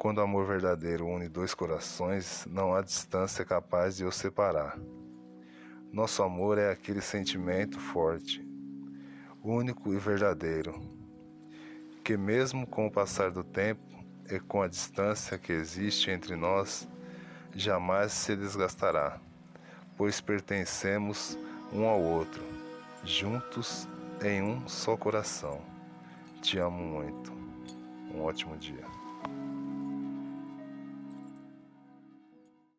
Quando o amor verdadeiro une dois corações, não há distância capaz de os separar. Nosso amor é aquele sentimento forte, único e verdadeiro, que, mesmo com o passar do tempo e com a distância que existe entre nós, jamais se desgastará, pois pertencemos um ao outro, juntos em um só coração. Te amo muito. Um ótimo dia.